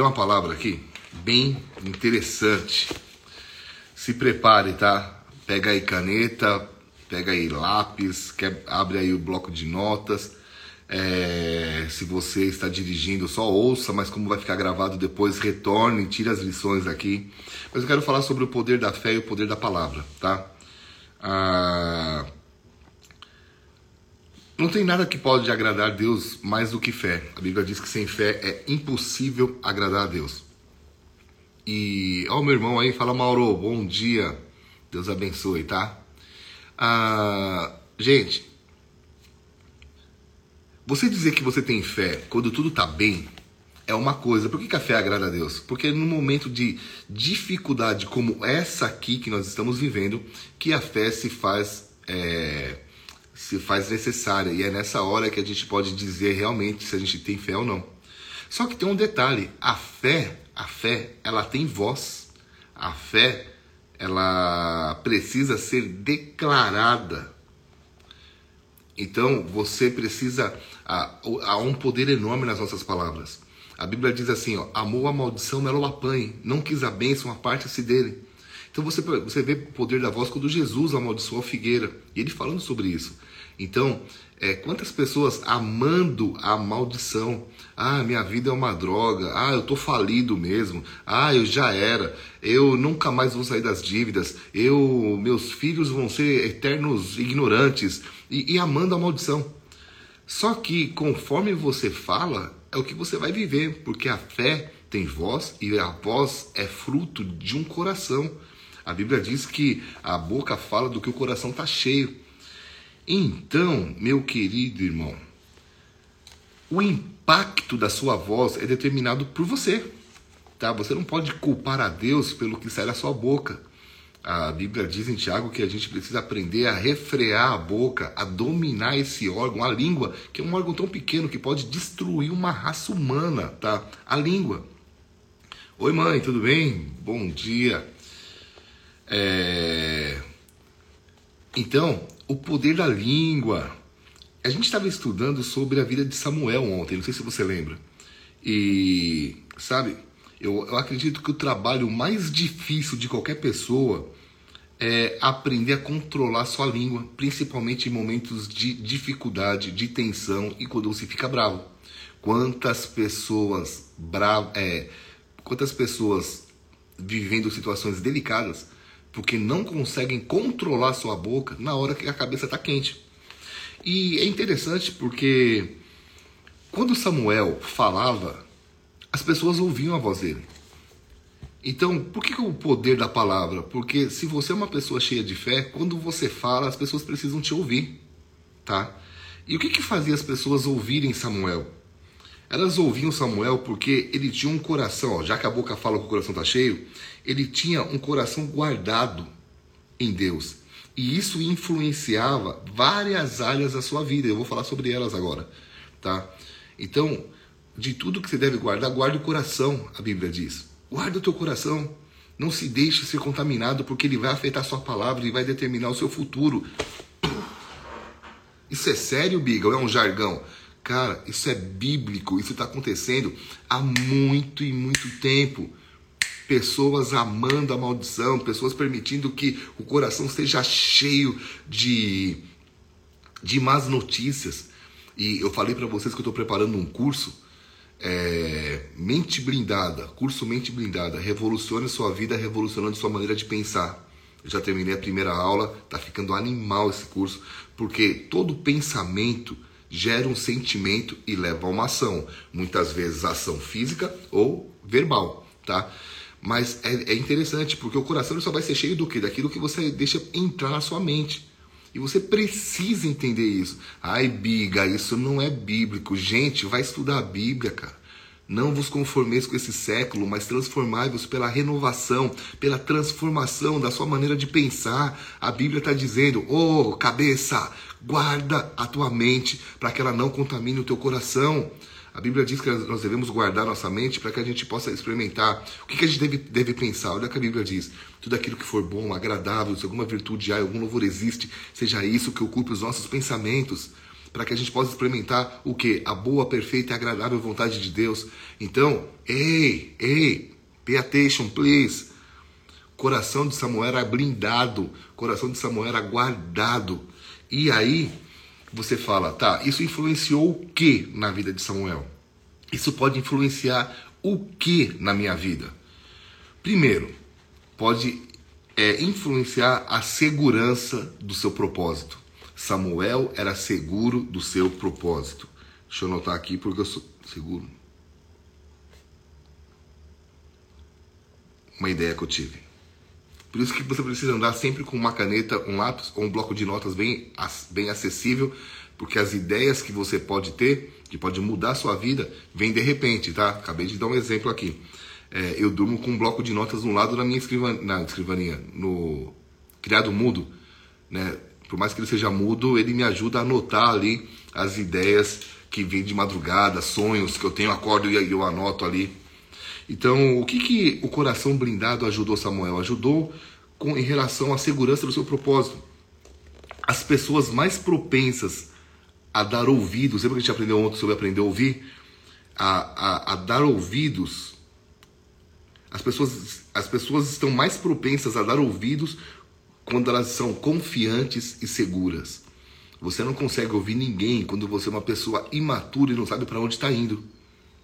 Tem uma palavra aqui bem interessante. Se prepare, tá? Pega aí caneta, pega aí lápis, quer, abre aí o bloco de notas. É, se você está dirigindo, só ouça, mas como vai ficar gravado depois, retorne, tire as lições aqui. Mas eu quero falar sobre o poder da fé e o poder da palavra, tá? Ah, não tem nada que pode agradar Deus mais do que fé. A Bíblia diz que sem fé é impossível agradar a Deus. E, ó, meu irmão aí, fala Mauro, bom dia. Deus abençoe, tá? Ah, gente, você dizer que você tem fé quando tudo tá bem é uma coisa. Por que, que a fé agrada a Deus? Porque no momento de dificuldade como essa aqui que nós estamos vivendo, que a fé se faz. É, se faz necessária. E é nessa hora que a gente pode dizer realmente se a gente tem fé ou não. Só que tem um detalhe: a fé, a fé, ela tem voz. A fé, ela precisa ser declarada. Então você precisa. Há, um poder enorme nas nossas palavras. A Bíblia diz assim: ó, amou a maldição, ela o apanhe. Não quis a bênção, aparte-se dele. Então você, você vê o poder da voz quando Jesus amaldiçoou a figueira. E ele falando sobre isso. Então, é, quantas pessoas amando a maldição? Ah, minha vida é uma droga. Ah, eu tô falido mesmo. Ah, eu já era. Eu nunca mais vou sair das dívidas. Eu, meus filhos vão ser eternos ignorantes e, e amando a maldição. Só que conforme você fala, é o que você vai viver, porque a fé tem voz e a voz é fruto de um coração. A Bíblia diz que a boca fala do que o coração está cheio. Então, meu querido irmão, o impacto da sua voz é determinado por você. Tá? Você não pode culpar a Deus pelo que sai da sua boca. A Bíblia diz em Tiago que a gente precisa aprender a refrear a boca, a dominar esse órgão, a língua, que é um órgão tão pequeno que pode destruir uma raça humana, tá? A língua. Oi, mãe, tudo bem? Bom dia. É... Então, o poder da língua. A gente estava estudando sobre a vida de Samuel ontem, não sei se você lembra. E, sabe, eu, eu acredito que o trabalho mais difícil de qualquer pessoa é aprender a controlar sua língua, principalmente em momentos de dificuldade, de tensão e quando você fica bravo. Quantas pessoas bravo, é, quantas pessoas vivendo situações delicadas porque não conseguem controlar sua boca na hora que a cabeça está quente. E é interessante porque quando Samuel falava, as pessoas ouviam a voz dele. Então, por que, o poder da palavra? Porque se você é uma pessoa cheia de fé, quando você fala, as pessoas precisam te ouvir, tá? E o que, que fazia as pessoas ouvirem Samuel? Elas ouviam Samuel porque ele tinha um coração, ó, já que a boca fala que o coração está cheio, ele tinha um coração guardado em Deus. E isso influenciava várias áreas da sua vida. Eu vou falar sobre elas agora, tá? Então, de tudo que você deve guardar, guarde o coração, a Bíblia diz. Guarda o teu coração. Não se deixe ser contaminado, porque ele vai afetar a sua palavra e vai determinar o seu futuro. Isso é sério, Biga? Ou é um jargão? Cara, isso é bíblico, isso está acontecendo há muito e muito tempo. Pessoas amando a maldição, pessoas permitindo que o coração seja cheio de, de más notícias. E eu falei para vocês que eu estou preparando um curso, é, Mente Blindada, curso Mente Blindada, revolucione sua vida, revolucionando sua maneira de pensar. Eu já terminei a primeira aula, tá ficando animal esse curso, porque todo pensamento gera um sentimento e leva a uma ação, muitas vezes ação física ou verbal, tá? Mas é, é interessante porque o coração só vai ser cheio do que? Daquilo que você deixa entrar na sua mente. E você precisa entender isso. Ai, biga, isso não é bíblico. Gente, vai estudar a Bíblia, cara. Não vos conformeis com esse século, mas transformai-vos pela renovação, pela transformação da sua maneira de pensar. A Bíblia está dizendo: ô oh, cabeça, Guarda a tua mente para que ela não contamine o teu coração. A Bíblia diz que nós devemos guardar nossa mente para que a gente possa experimentar. O que, a gente deve, deve pensar? Olha o que a Bíblia diz. Tudo aquilo que for bom, agradável, se alguma virtude há, algum louvor existe, seja isso que ocupe os nossos pensamentos. Para que a gente possa experimentar o que? A boa, perfeita e agradável vontade de Deus. Então, ei, ei, pay attention, please. Coração de Samuel era blindado, coração de Samuel era guardado. E aí você fala, tá, isso influenciou o que na vida de Samuel? Isso pode influenciar o que na minha vida? Primeiro, pode é, influenciar a segurança do seu propósito. Samuel era seguro do seu propósito. Deixa eu anotar aqui porque eu sou seguro. Uma ideia que eu tive. Por isso que você precisa andar sempre com uma caneta, um lápis ou um bloco de notas bem, bem acessível, porque as ideias que você pode ter, que pode mudar a sua vida, vêm de repente, tá? Acabei de dar um exemplo aqui. É, eu durmo com um bloco de notas no lado da minha escrivaninha, na escrivaninha, no criado mudo, né? Por mais que ele seja mudo, ele me ajuda a anotar ali as ideias que vêm de madrugada, sonhos que eu tenho, acordo e eu anoto ali. Então, o que, que o coração blindado ajudou Samuel? Ajudou com, em relação à segurança do seu propósito. As pessoas mais propensas a dar ouvidos, lembra que a gente aprendeu ontem sobre aprender a ouvir? A, a, a dar ouvidos. As pessoas, as pessoas estão mais propensas a dar ouvidos quando elas são confiantes e seguras. Você não consegue ouvir ninguém quando você é uma pessoa imatura e não sabe para onde está indo,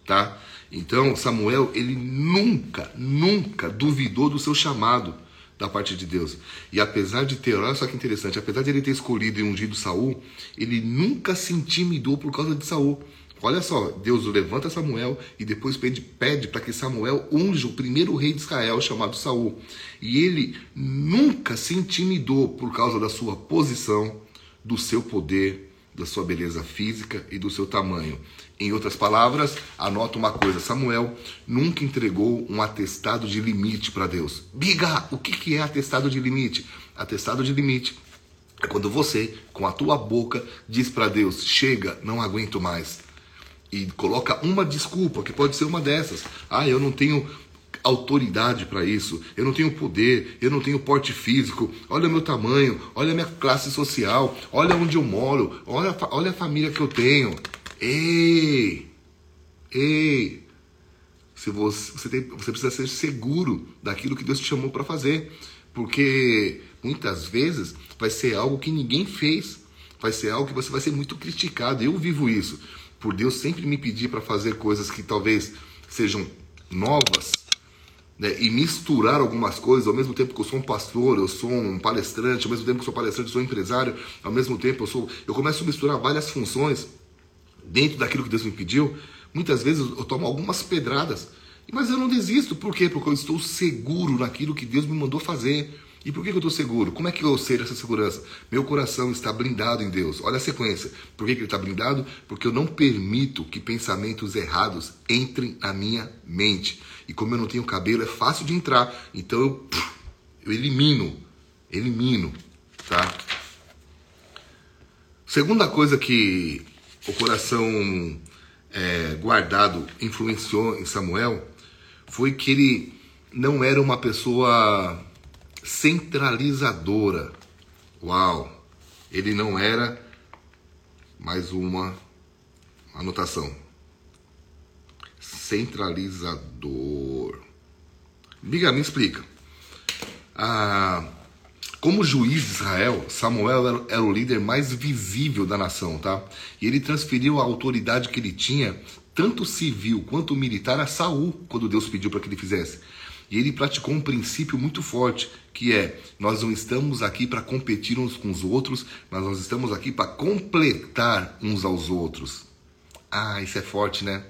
tá? Então, Samuel, ele nunca, nunca duvidou do seu chamado da parte de Deus. E apesar de ter, olha só que interessante, apesar de ele ter escolhido e ungido Saul, ele nunca se intimidou por causa de Saul. Olha só, Deus levanta Samuel e depois pede, para que Samuel unja o primeiro rei de Israel chamado Saul. E ele nunca se intimidou por causa da sua posição, do seu poder, da sua beleza física e do seu tamanho. Em outras palavras, anota uma coisa: Samuel nunca entregou um atestado de limite para Deus. Biga, o que é atestado de limite? Atestado de limite é quando você, com a tua boca, diz para Deus: chega, não aguento mais. E coloca uma desculpa, que pode ser uma dessas. Ah, eu não tenho autoridade para isso, eu não tenho poder, eu não tenho porte físico, olha meu tamanho, olha minha classe social, olha onde eu moro, olha, olha a família que eu tenho. Ei! Ei! Se você, você, tem, você precisa ser seguro daquilo que Deus te chamou para fazer. Porque muitas vezes vai ser algo que ninguém fez. Vai ser algo que você vai ser muito criticado. Eu vivo isso. Por Deus sempre me pedir para fazer coisas que talvez sejam novas. Né, e misturar algumas coisas, ao mesmo tempo que eu sou um pastor, eu sou um palestrante, ao mesmo tempo que eu sou palestrante, eu sou um empresário, ao mesmo tempo eu sou. Eu começo a misturar várias funções dentro daquilo que Deus me pediu, muitas vezes eu tomo algumas pedradas. Mas eu não desisto, por quê? Porque eu estou seguro naquilo que Deus me mandou fazer. E por que eu estou seguro? Como é que eu sei dessa segurança? Meu coração está blindado em Deus. Olha a sequência. Por que ele está blindado? Porque eu não permito que pensamentos errados entrem na minha mente. E como eu não tenho cabelo, é fácil de entrar. Então eu, eu elimino. Elimino. Tá? Segunda coisa que o coração é, guardado influenciou em Samuel foi que ele não era uma pessoa centralizadora. Uau! Ele não era mais uma anotação. Centralizador. Miga, me explica. Ah, como juiz de Israel, Samuel era o líder mais visível da nação, tá? E ele transferiu a autoridade que ele tinha, tanto civil quanto militar, a Saul, quando Deus pediu para que ele fizesse. E ele praticou um princípio muito forte, que é: nós não estamos aqui para competir uns com os outros, mas nós estamos aqui para completar uns aos outros. Ah, isso é forte, né?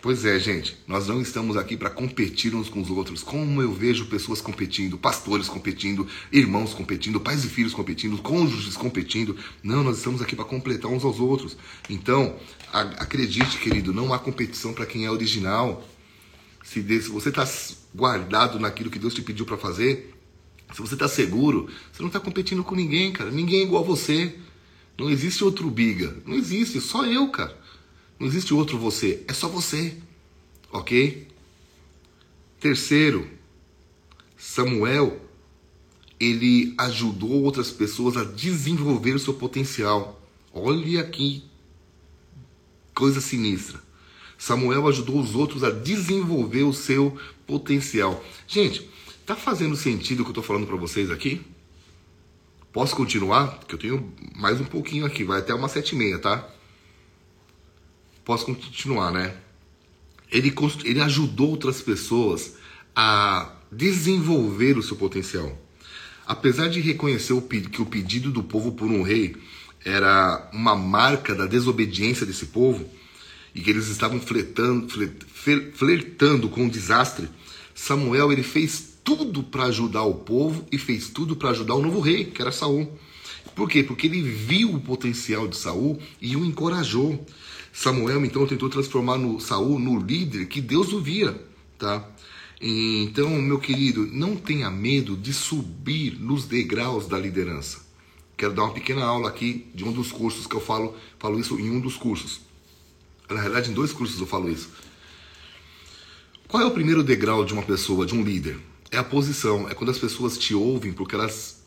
Pois é, gente, nós não estamos aqui para competir uns com os outros. Como eu vejo pessoas competindo, pastores competindo, irmãos competindo, pais e filhos competindo, cônjuges competindo. Não, nós estamos aqui para completar uns aos outros. Então, acredite, querido, não há competição para quem é original. Se, você está guardado naquilo que Deus te pediu para fazer, se você está seguro, você não está competindo com ninguém, cara. Ninguém é igual a você. Não existe outro biga. Não existe, só eu, cara. Não existe outro você, é só você. Ok? Terceiro, Samuel, ele ajudou outras pessoas a desenvolver o seu potencial. Olha que coisa sinistra. Samuel ajudou os outros a desenvolver o seu potencial. Gente, tá fazendo sentido o que eu tô falando para vocês aqui? Posso continuar? Que eu tenho mais um pouquinho aqui, vai até uma sete e meia, tá? Posso continuar, né? Ele, ele ajudou outras pessoas a desenvolver o seu potencial. Apesar de reconhecer o, que o pedido do povo por um rei era uma marca da desobediência desse povo e que eles estavam flertando, flertando com o desastre, Samuel ele fez tudo para ajudar o povo e fez tudo para ajudar o novo rei, que era Saul. Por quê? Porque ele viu o potencial de Saul e o encorajou. Samuel então tentou transformar no Saul no líder que Deus o via, tá? Então, meu querido, não tenha medo de subir nos degraus da liderança. Quero dar uma pequena aula aqui de um dos cursos que eu falo, falo isso em um dos cursos. Na realidade, em dois cursos eu falo isso. Qual é o primeiro degrau de uma pessoa, de um líder? É a posição, é quando as pessoas te ouvem porque elas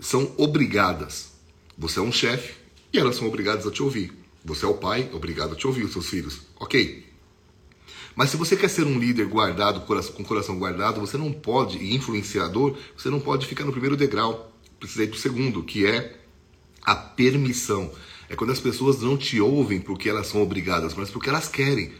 são obrigadas. Você é um chefe e elas são obrigadas a te ouvir. Você é o pai, obrigado a te ouvir os seus filhos. Ok. Mas se você quer ser um líder guardado, com o coração guardado, você não pode, e influenciador, você não pode ficar no primeiro degrau. Precisa ir para o segundo, que é a permissão. É quando as pessoas não te ouvem porque elas são obrigadas, mas porque elas querem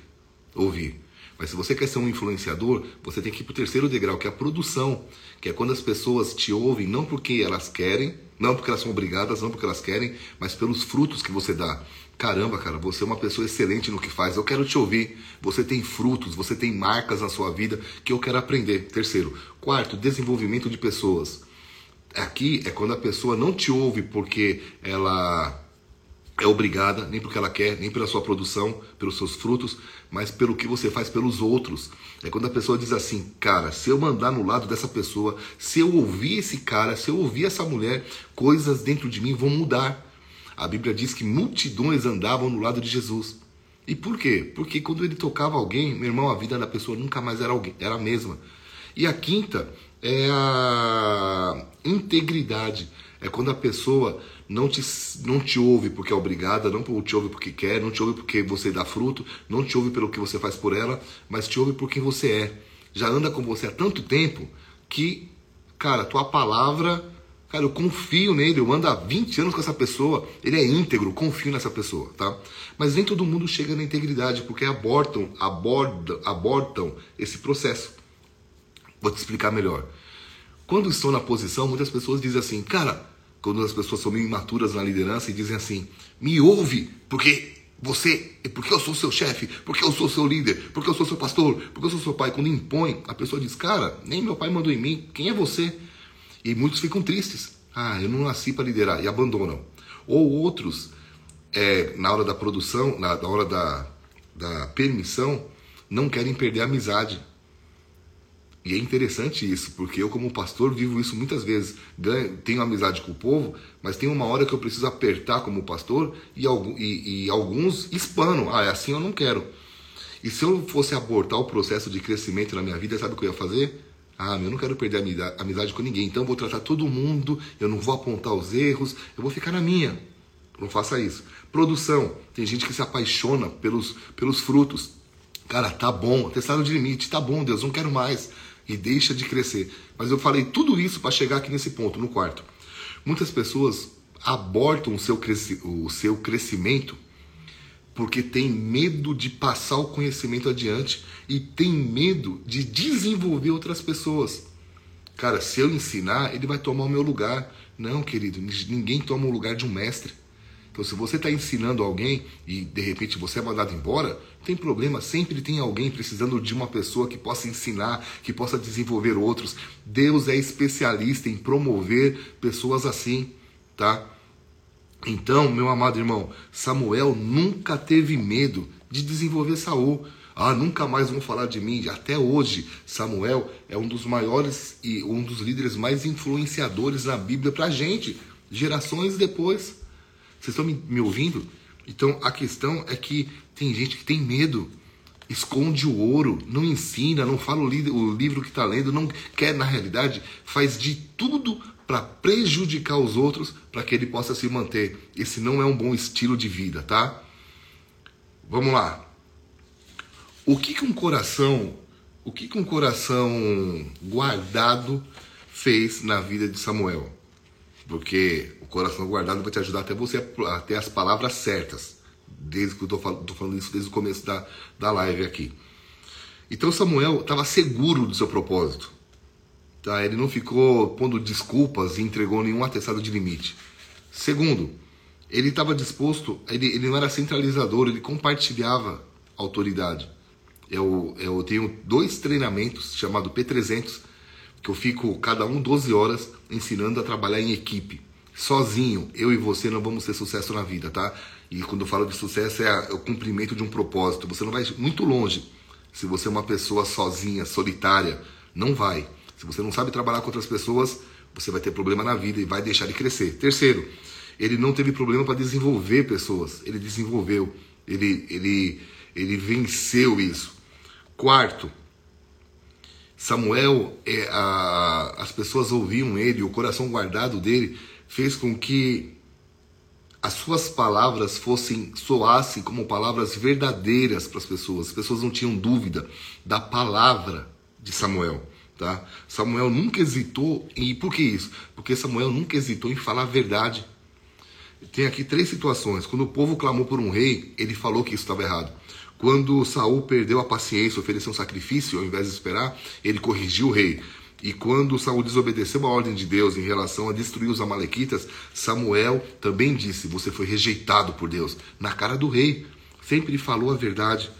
ouvir. Mas se você quer ser um influenciador, você tem que ir para o terceiro degrau, que é a produção, que é quando as pessoas te ouvem não porque elas querem, não porque elas são obrigadas, não porque elas querem, mas pelos frutos que você dá. Caramba, cara, você é uma pessoa excelente no que faz. Eu quero te ouvir. Você tem frutos, você tem marcas na sua vida que eu quero aprender. Terceiro. Quarto, desenvolvimento de pessoas. Aqui é quando a pessoa não te ouve porque ela é obrigada, nem porque ela quer, nem pela sua produção, pelos seus frutos, mas pelo que você faz pelos outros. É quando a pessoa diz assim, cara, se eu mandar no lado dessa pessoa, se eu ouvir esse cara, se eu ouvir essa mulher, coisas dentro de mim vão mudar. A Bíblia diz que multidões andavam no lado de Jesus. E por quê? Porque quando ele tocava alguém, meu irmão, a vida da pessoa nunca mais era, alguém, era a mesma. E a quinta é a integridade. É quando a pessoa não te, não te ouve porque é obrigada, não te ouve porque quer, não te ouve porque você dá fruto, não te ouve pelo que você faz por ela, mas te ouve por quem você é. Já anda com você há tanto tempo que, cara, tua palavra, cara, eu confio nele, eu ando há 20 anos com essa pessoa, ele é íntegro, confio nessa pessoa, tá? Mas nem todo mundo chega na integridade porque abortam, abortam, abortam esse processo. Vou te explicar melhor. Quando estou na posição, muitas pessoas dizem assim, cara, quando as pessoas são meio imaturas na liderança e dizem assim: me ouve, porque você, porque eu sou seu chefe, porque eu sou seu líder, porque eu sou seu pastor, porque eu sou seu pai. Quando impõe, a pessoa diz: cara, nem meu pai mandou em mim, quem é você? E muitos ficam tristes. Ah, eu não nasci para liderar e abandonam. Ou outros, é, na hora da produção, na, na hora da, da permissão, não querem perder a amizade e é interessante isso, porque eu, como pastor, vivo isso muitas vezes. Tenho amizade com o povo, mas tem uma hora que eu preciso apertar como pastor e, e, e alguns espanam. Ah, é assim eu não quero. E se eu fosse abortar o processo de crescimento na minha vida, sabe o que eu ia fazer? Ah, eu não quero perder a amizade com ninguém, então eu vou tratar todo mundo, eu não vou apontar os erros, eu vou ficar na minha. Não faça isso. Produção. Tem gente que se apaixona pelos, pelos frutos. Cara, tá bom, testado de limite, tá bom, Deus, não quero mais e deixa de crescer. Mas eu falei tudo isso para chegar aqui nesse ponto, no quarto. Muitas pessoas abortam o seu, o seu crescimento porque tem medo de passar o conhecimento adiante e tem medo de desenvolver outras pessoas. Cara, se eu ensinar, ele vai tomar o meu lugar. Não, querido, ninguém toma o lugar de um mestre. Então, se você está ensinando alguém e de repente você é mandado embora, não tem problema, sempre tem alguém precisando de uma pessoa que possa ensinar, que possa desenvolver outros. Deus é especialista em promover pessoas assim, tá? Então, meu amado irmão, Samuel nunca teve medo de desenvolver Saul. Ah, nunca mais vão falar de mim. Até hoje, Samuel é um dos maiores e um dos líderes mais influenciadores na Bíblia para gente, gerações depois. Vocês estão me, me ouvindo? Então a questão é que tem gente que tem medo, esconde o ouro, não ensina, não fala o, li o livro que está lendo, não quer, na realidade, faz de tudo para prejudicar os outros para que ele possa se manter. Esse não é um bom estilo de vida, tá? Vamos lá. O que, que um coração, o que, que um coração guardado fez na vida de Samuel? Porque coração guardado vai te ajudar até você a ter as palavras certas. Desde que eu estou falando, falando isso desde o começo da, da live aqui. Então Samuel estava seguro do seu propósito. Tá? Ele não ficou pondo desculpas e entregou nenhum atestado de limite. Segundo, ele estava disposto, ele, ele não era centralizador, ele compartilhava autoridade. Eu, eu tenho dois treinamentos chamado P300, que eu fico cada um 12 horas ensinando a trabalhar em equipe. Sozinho, eu e você não vamos ter sucesso na vida, tá? E quando eu falo de sucesso é, é o cumprimento de um propósito. Você não vai muito longe. Se você é uma pessoa sozinha, solitária, não vai. Se você não sabe trabalhar com outras pessoas, você vai ter problema na vida e vai deixar de crescer. Terceiro, ele não teve problema para desenvolver pessoas, ele desenvolveu, ele, ele, ele venceu isso. Quarto, Samuel, é, a, as pessoas ouviam ele, o coração guardado dele fez com que as suas palavras fossem soassem como palavras verdadeiras para as pessoas. As pessoas não tinham dúvida da palavra de Samuel. Tá? Samuel nunca hesitou, e por que isso? Porque Samuel nunca hesitou em falar a verdade. Tem aqui três situações. Quando o povo clamou por um rei, ele falou que isso estava errado. Quando Saul perdeu a paciência, ofereceu um sacrifício, ao invés de esperar, ele corrigiu o rei. E quando Saul desobedeceu a ordem de Deus em relação a destruir os amalequitas, Samuel também disse: Você foi rejeitado por Deus. Na cara do rei. Sempre falou a verdade.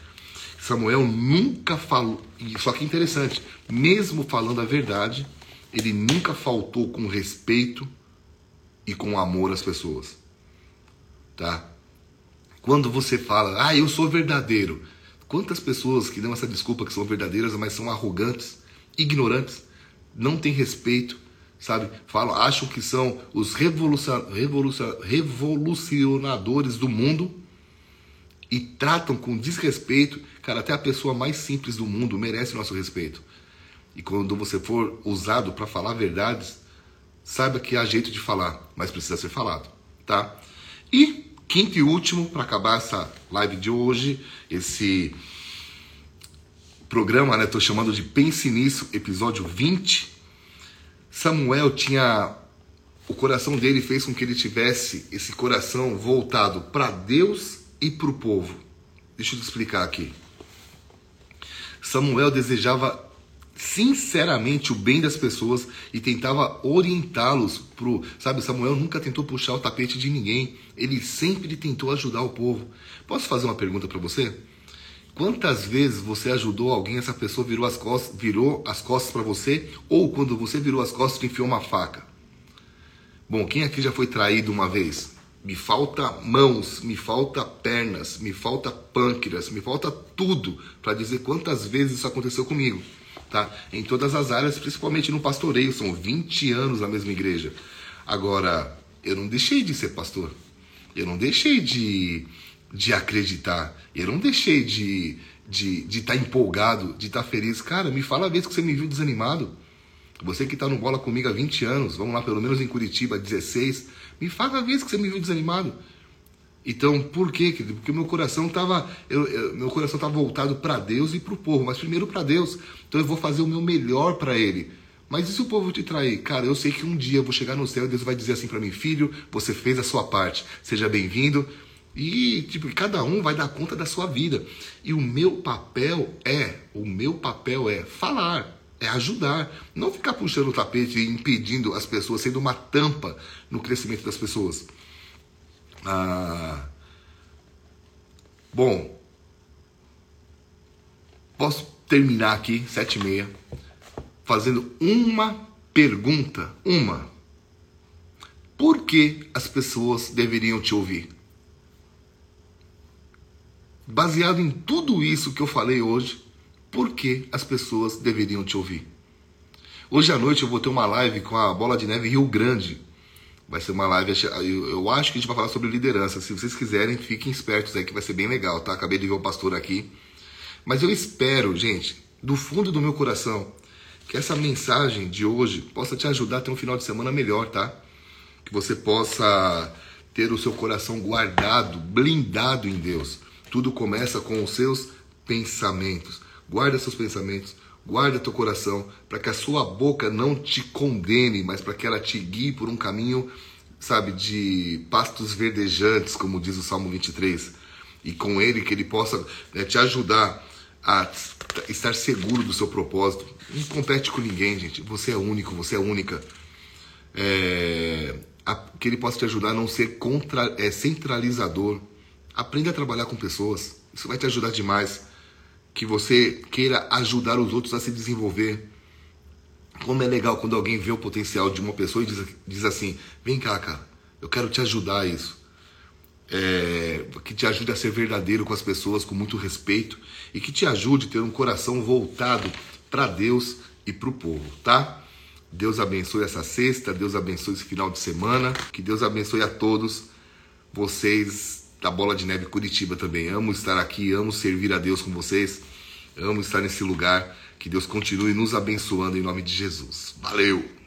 Samuel nunca falou. Só que interessante, mesmo falando a verdade, ele nunca faltou com respeito e com amor às pessoas. Tá? Quando você fala, ah, eu sou verdadeiro. Quantas pessoas que dão essa desculpa que são verdadeiras, mas são arrogantes, ignorantes, não têm respeito, sabe? Falam, acham que são os revolucionadores do mundo e tratam com desrespeito, cara, até a pessoa mais simples do mundo merece nosso respeito. E quando você for usado para falar verdades, saiba que há jeito de falar, mas precisa ser falado, tá? E quinto e último, para acabar essa live de hoje, esse programa, né, tô chamando de Pense Nisso, episódio 20. Samuel tinha o coração dele fez com que ele tivesse esse coração voltado para Deus e para o povo. Deixa eu te explicar aqui. Samuel desejava sinceramente o bem das pessoas e tentava orientá-los pro, sabe, Samuel nunca tentou puxar o tapete de ninguém, ele sempre tentou ajudar o povo. Posso fazer uma pergunta para você? Quantas vezes você ajudou alguém, essa pessoa virou as costas, virou as costas para você, ou quando você virou as costas, te enfiou uma faca? Bom, quem aqui já foi traído uma vez? Me falta mãos, me falta pernas, me falta pâncreas, me falta tudo para dizer quantas vezes isso aconteceu comigo. Tá? Em todas as áreas, principalmente no pastoreio, são 20 anos na mesma igreja. Agora, eu não deixei de ser pastor. Eu não deixei de, de acreditar. Eu não deixei de estar de, de tá empolgado, de estar tá feliz. Cara, me fala a vez que você me viu desanimado. Você que está no bola comigo há 20 anos, vamos lá, pelo menos em Curitiba, 16, me fala a vez que você me viu desanimado. Então, por quê? Porque meu coração estava meu coração estava voltado para Deus e para o povo, mas primeiro para Deus. Então eu vou fazer o meu melhor para Ele. Mas e se o povo te trair? Cara, eu sei que um dia eu vou chegar no céu e Deus vai dizer assim para mim, filho, você fez a sua parte, seja bem-vindo. E tipo, cada um vai dar conta da sua vida. E o meu papel é, o meu papel é falar é ajudar, não ficar puxando o tapete e impedindo as pessoas, sendo uma tampa no crescimento das pessoas. Ah, bom, posso terminar aqui, sete e meia, fazendo uma pergunta, uma. Por que as pessoas deveriam te ouvir? Baseado em tudo isso que eu falei hoje, por que as pessoas deveriam te ouvir. Hoje à noite eu vou ter uma live com a Bola de Neve Rio Grande. Vai ser uma live, eu acho que a gente vai falar sobre liderança. Se vocês quiserem, fiquem espertos aí que vai ser bem legal, tá? Acabei de ver o pastor aqui. Mas eu espero, gente, do fundo do meu coração, Que essa mensagem de hoje possa te ajudar a ter um final de semana melhor, tá? Que você possa ter o seu coração guardado, blindado em Deus. Tudo começa com os seus pensamentos. Guarda seus pensamentos, guarda teu coração, para que a sua boca não te condene, mas para que ela te guie por um caminho, sabe, de pastos verdejantes, como diz o Salmo 23. E com ele que ele possa né, te ajudar a estar seguro do seu propósito. Não compete com ninguém, gente. Você é único, você é única. É, que ele possa te ajudar a não ser contra, é, centralizador. Aprenda a trabalhar com pessoas. Isso vai te ajudar demais. Que você queira ajudar os outros a se desenvolver. Como é legal quando alguém vê o potencial de uma pessoa e diz, diz assim: vem cá, cara, eu quero te ajudar a isso é, que te ajude a ser verdadeiro com as pessoas, com muito respeito e que te ajude a ter um coração voltado para Deus e para o povo, tá? Deus abençoe essa sexta, Deus abençoe esse final de semana, que Deus abençoe a todos vocês da Bola de Neve Curitiba também. Amo estar aqui, amo servir a Deus com vocês, amo estar nesse lugar. Que Deus continue nos abençoando em nome de Jesus. Valeu!